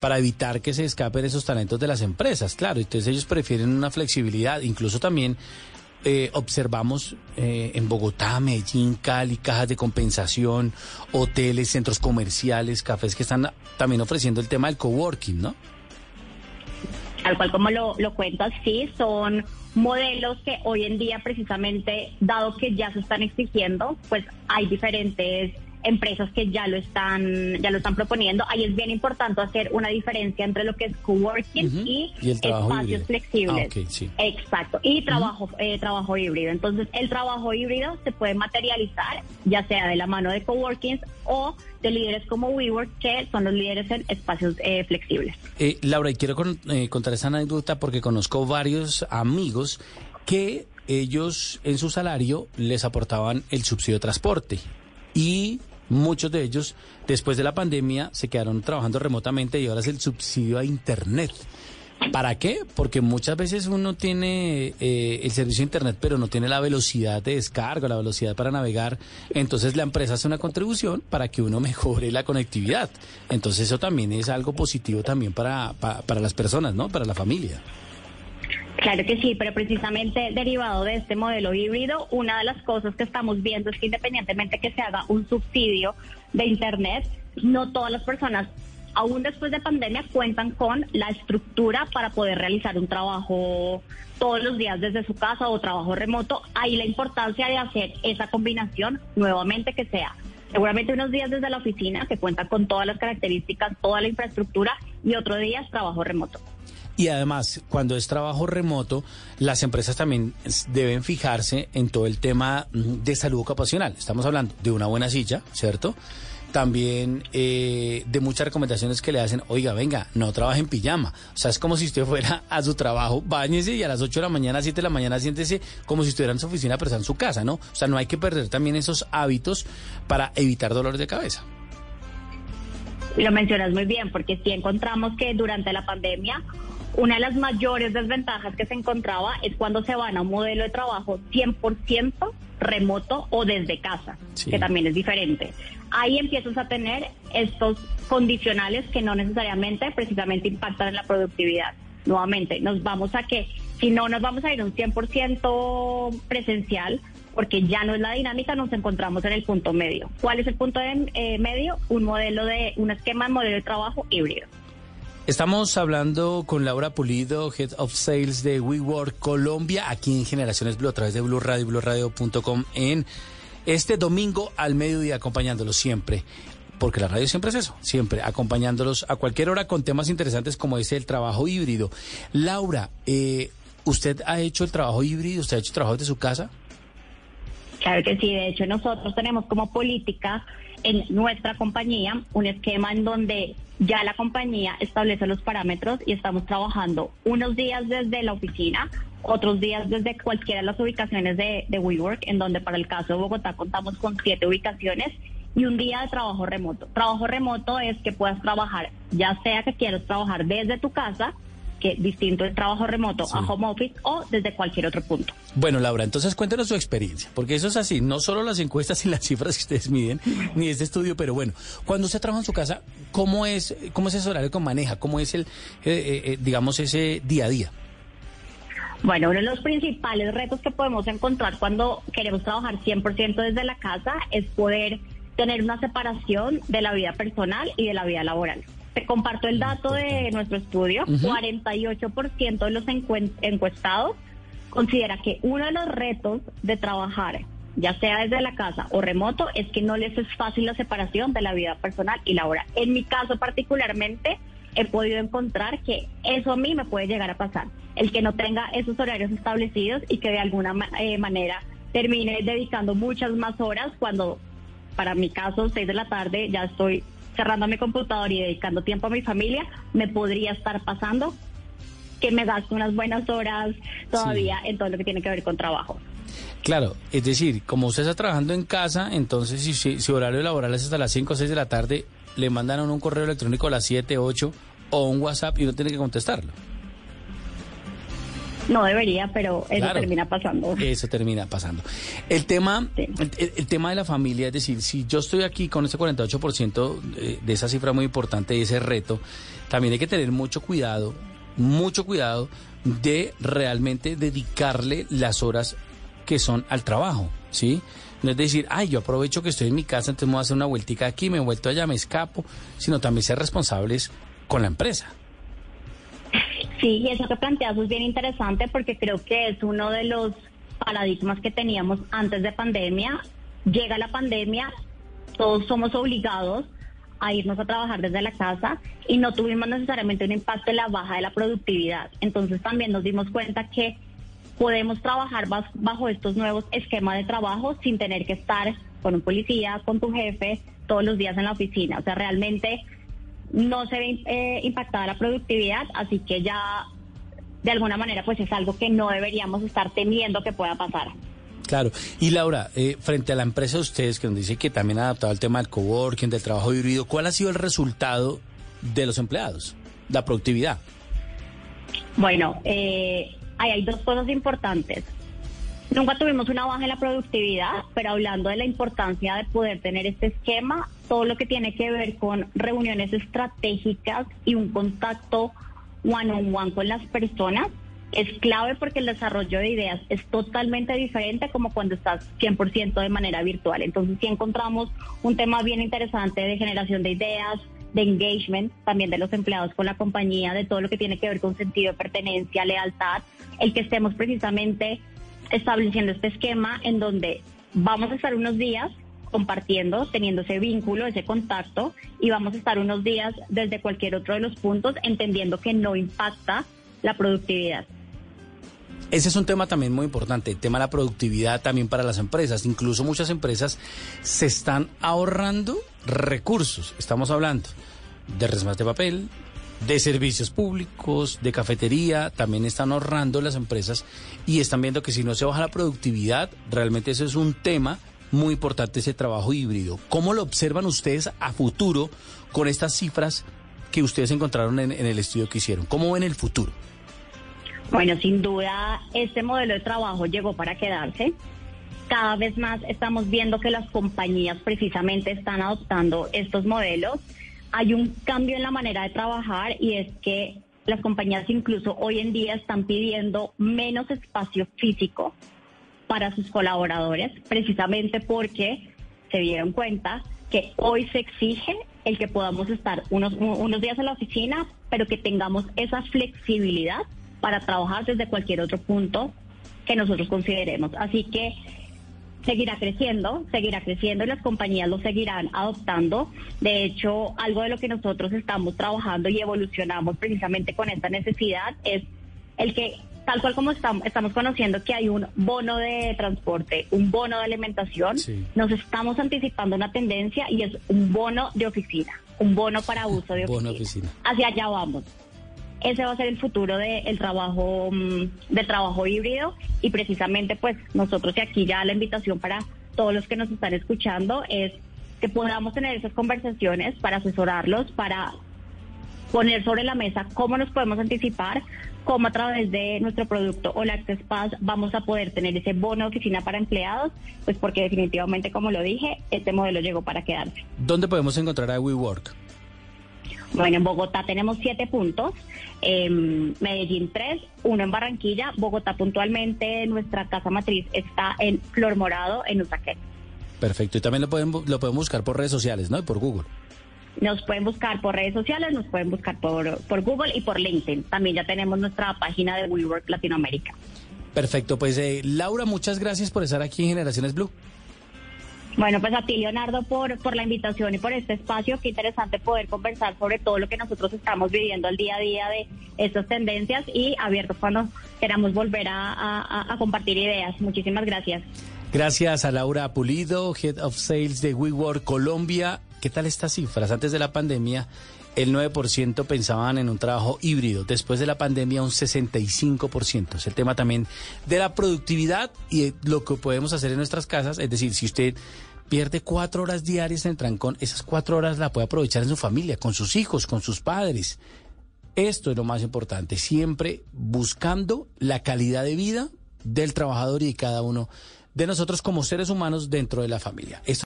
para evitar que se escapen esos talentos de las empresas, claro. Entonces ellos prefieren una flexibilidad, incluso también eh, observamos eh, en Bogotá, Medellín, Cali, cajas de compensación, hoteles, centros comerciales, cafés que están también ofreciendo el tema del coworking, ¿no? Tal cual como lo, lo cuentas, sí, son modelos que hoy en día precisamente, dado que ya se están exigiendo, pues hay diferentes empresas que ya lo están ya lo están proponiendo. Ahí es bien importante hacer una diferencia entre lo que es coworking y, espacios flexibles. Ah, Exacto. Y trabajo eh, trabajo híbrido. Entonces, el trabajo híbrido se puede materializar ya sea de la mano de coworkings o de líderes como WeWork, que son los líderes en espacios eh, flexibles. Eh, Laura, y quiero contar esa anécdota porque conozco varios amigos que ellos en su salario les aportaban el subsidio de transporte y muchos de ellos después de la pandemia se quedaron trabajando remotamente y ahora es el subsidio a Internet. ¿Para qué? Porque muchas veces uno tiene eh, el servicio de Internet, pero no tiene la velocidad de descarga, la velocidad para navegar. Entonces la empresa hace una contribución para que uno mejore la conectividad. Entonces eso también es algo positivo también para, para las personas, ¿no? Para la familia. Claro que sí, pero precisamente derivado de este modelo híbrido, una de las cosas que estamos viendo es que independientemente que se haga un subsidio de Internet, no todas las personas, aún después de pandemia, cuentan con la estructura para poder realizar un trabajo todos los días desde su casa o trabajo remoto. Ahí la importancia de hacer esa combinación nuevamente que sea seguramente unos días desde la oficina que cuenta con todas las características, toda la infraestructura y otro día es trabajo remoto. Y además, cuando es trabajo remoto, las empresas también deben fijarse en todo el tema mm, de salud ocupacional. Estamos hablando de una buena silla, ¿cierto? También eh, de muchas recomendaciones que le hacen, oiga, venga, no trabaje en pijama. O sea, es como si usted fuera a su trabajo, bañese y a las 8 de la mañana, 7 de la mañana, siéntese como si estuviera en su oficina, pero está en su casa, ¿no? O sea, no hay que perder también esos hábitos para evitar dolores de cabeza. Lo mencionas muy bien, porque si encontramos que durante la pandemia una de las mayores desventajas que se encontraba es cuando se van a un modelo de trabajo 100% remoto o desde casa, que también es diferente. Ahí empiezas a tener estos condicionales que no necesariamente precisamente impactan en la productividad. Nuevamente, nos vamos a que, si no nos vamos a ir un 100% presencial, porque ya no es la dinámica, nos encontramos en el punto medio. ¿Cuál es el punto de, eh, medio? Un modelo de, un esquema de modelo de trabajo híbrido. Estamos hablando con Laura Pulido, Head of Sales de WeWork Colombia, aquí en Generaciones Blue, a través de Blue Radio, en este domingo al mediodía, acompañándolos siempre. Porque la radio siempre es eso, siempre acompañándolos a cualquier hora con temas interesantes como ese el trabajo híbrido. Laura, eh, ¿usted ha hecho el trabajo híbrido? ¿Usted ha hecho trabajo de su casa? Claro que sí, de hecho nosotros tenemos como política en nuestra compañía un esquema en donde ya la compañía establece los parámetros y estamos trabajando unos días desde la oficina, otros días desde cualquiera de las ubicaciones de, de WeWork, en donde para el caso de Bogotá contamos con siete ubicaciones y un día de trabajo remoto. Trabajo remoto es que puedas trabajar, ya sea que quieras trabajar desde tu casa que distinto es trabajo remoto a home office o desde cualquier otro punto. Bueno, Laura, entonces cuéntanos su experiencia, porque eso es así, no solo las encuestas y las cifras que ustedes miden, ni este estudio, pero bueno, cuando usted trabaja en su casa, ¿cómo es, cómo es ese horario que maneja? ¿Cómo es el, eh, eh, eh, digamos, ese día a día? Bueno, uno de los principales retos que podemos encontrar cuando queremos trabajar 100% desde la casa es poder tener una separación de la vida personal y de la vida laboral. Te comparto el dato de nuestro estudio. 48% de los encuestados considera que uno de los retos de trabajar, ya sea desde la casa o remoto, es que no les es fácil la separación de la vida personal y laboral. En mi caso particularmente, he podido encontrar que eso a mí me puede llegar a pasar. El que no tenga esos horarios establecidos y que de alguna eh, manera termine dedicando muchas más horas cuando, para mi caso, 6 de la tarde, ya estoy cerrando mi computador y dedicando tiempo a mi familia, me podría estar pasando que me gasto unas buenas horas todavía en todo lo que tiene que ver con trabajo. Claro, es decir, como usted está trabajando en casa, entonces si su horario laboral es hasta las 5 o 6 de la tarde, le mandan un correo electrónico a las 7, 8 o un WhatsApp y no tiene que contestarlo. No debería, pero eso termina pasando. Eso termina pasando. El tema, el, tema de la familia, es decir, si yo estoy aquí con ese 48% de, de esa cifra muy importante y ese reto, también hay que tener mucho cuidado, mucho cuidado de realmente dedicarle las horas que son al trabajo, ¿sí? No es decir, ay, yo aprovecho que estoy en mi casa, entonces me voy a hacer una vueltica aquí, me vuelto allá, me escapo, sino también ser responsables con la empresa. Sí, y eso que planteas es bien interesante porque creo que es uno de los paradigmas que teníamos antes de pandemia. Llega la pandemia, todos somos obligados a irnos a trabajar desde la casa y no tuvimos necesariamente un impacto en la baja de la productividad. Entonces también nos dimos cuenta que podemos trabajar bajo estos nuevos esquemas de trabajo sin tener que estar con un policía, con tu jefe todos los días en la oficina. O sea, realmente no se ve eh, impactada la productividad, así que ya de alguna manera pues es algo que no deberíamos estar temiendo que pueda pasar. Claro. Y Laura, eh, frente a la empresa de ustedes, que nos dice que también ha adaptado el tema del coworking, del trabajo híbrido, ¿cuál ha sido el resultado de los empleados? La productividad. Bueno, eh, hay dos cosas importantes. Nunca tuvimos una baja en la productividad, pero hablando de la importancia de poder tener este esquema, todo lo que tiene que ver con reuniones estratégicas y un contacto one on one con las personas es clave porque el desarrollo de ideas es totalmente diferente como cuando estás 100% de manera virtual. Entonces sí encontramos un tema bien interesante de generación de ideas, de engagement también de los empleados con la compañía, de todo lo que tiene que ver con sentido de pertenencia, lealtad, el que estemos precisamente estableciendo este esquema en donde vamos a estar unos días compartiendo, teniendo ese vínculo, ese contacto, y vamos a estar unos días desde cualquier otro de los puntos, entendiendo que no impacta la productividad. Ese es un tema también muy importante, el tema de la productividad también para las empresas. Incluso muchas empresas se están ahorrando recursos. Estamos hablando de resmas de papel, de servicios públicos, de cafetería, también están ahorrando las empresas y están viendo que si no se baja la productividad, realmente eso es un tema muy importante, ese trabajo híbrido. ¿Cómo lo observan ustedes a futuro con estas cifras que ustedes encontraron en, el estudio que hicieron? ¿Cómo ven el futuro? Bueno, sin duda, este modelo de trabajo llegó para quedarse. Cada vez más estamos viendo que las compañías precisamente están adoptando estos modelos hay un cambio en la manera de trabajar y es que las compañías incluso hoy en día están pidiendo menos espacio físico para sus colaboradores, precisamente porque se dieron cuenta que hoy se exige el que podamos estar unos, unos días en la oficina, pero que tengamos esa flexibilidad para trabajar desde cualquier otro punto que nosotros consideremos. Así que seguirá creciendo, seguirá creciendo y las compañías lo seguirán adoptando. De hecho, algo de lo que nosotros estamos trabajando y evolucionamos precisamente con esta necesidad es el que tal cual como estamos, estamos conociendo que hay un bono de transporte, un bono de alimentación, nos estamos anticipando una tendencia y es un bono de oficina, un bono para uso de oficina. Hacia allá vamos. Ese va a ser el futuro del trabajo mm, del trabajo híbrido y precisamente pues nosotros y aquí ya la invitación para todos los que nos están escuchando es que podamos tener esas conversaciones para asesorarlos, para poner sobre la mesa cómo nos podemos anticipar, cómo a través de nuestro producto o Access Pass vamos a poder tener ese bono de oficina para empleados, pues porque definitivamente, como lo dije, este modelo llegó para quedarse. ¿Dónde podemos encontrar a WeWork? Bueno, en Bogotá tenemos siete puntos, en Medellín tres, uno en Barranquilla, Bogotá puntualmente, nuestra casa matriz está en Flor Morado, en Usaquén. Perfecto, y también lo pueden, lo pueden buscar por redes sociales, ¿no? Y por Google. Nos pueden buscar por redes sociales, nos pueden buscar por, por Google y por LinkedIn. También ya tenemos nuestra página de WeWork Latinoamérica. Perfecto, pues eh, Laura, muchas gracias por estar aquí en Generaciones Blue. Bueno, pues a ti, Leonardo, por, por la invitación y por este espacio. Qué interesante poder conversar sobre todo lo que nosotros estamos viviendo al día a día de estas tendencias y abiertos cuando queramos volver a, compartir ideas. Muchísimas gracias. Gracias a Laura Pulido, Head of Sales de WeWork Colombia. ¿Qué tal estas cifras? Antes de la pandemia, el 9% pensaban en un trabajo híbrido. Después de la pandemia, un 65%. Es el tema también de la productividad y lo que podemos hacer en nuestras casas. Es decir, si usted pierde cuatro horas diarias en el trancón, esas cuatro horas la puede aprovechar en su familia, con sus hijos, con sus padres. Esto es lo más importante, siempre buscando la calidad de vida del trabajador y de cada uno de nosotros como seres humanos dentro de la familia.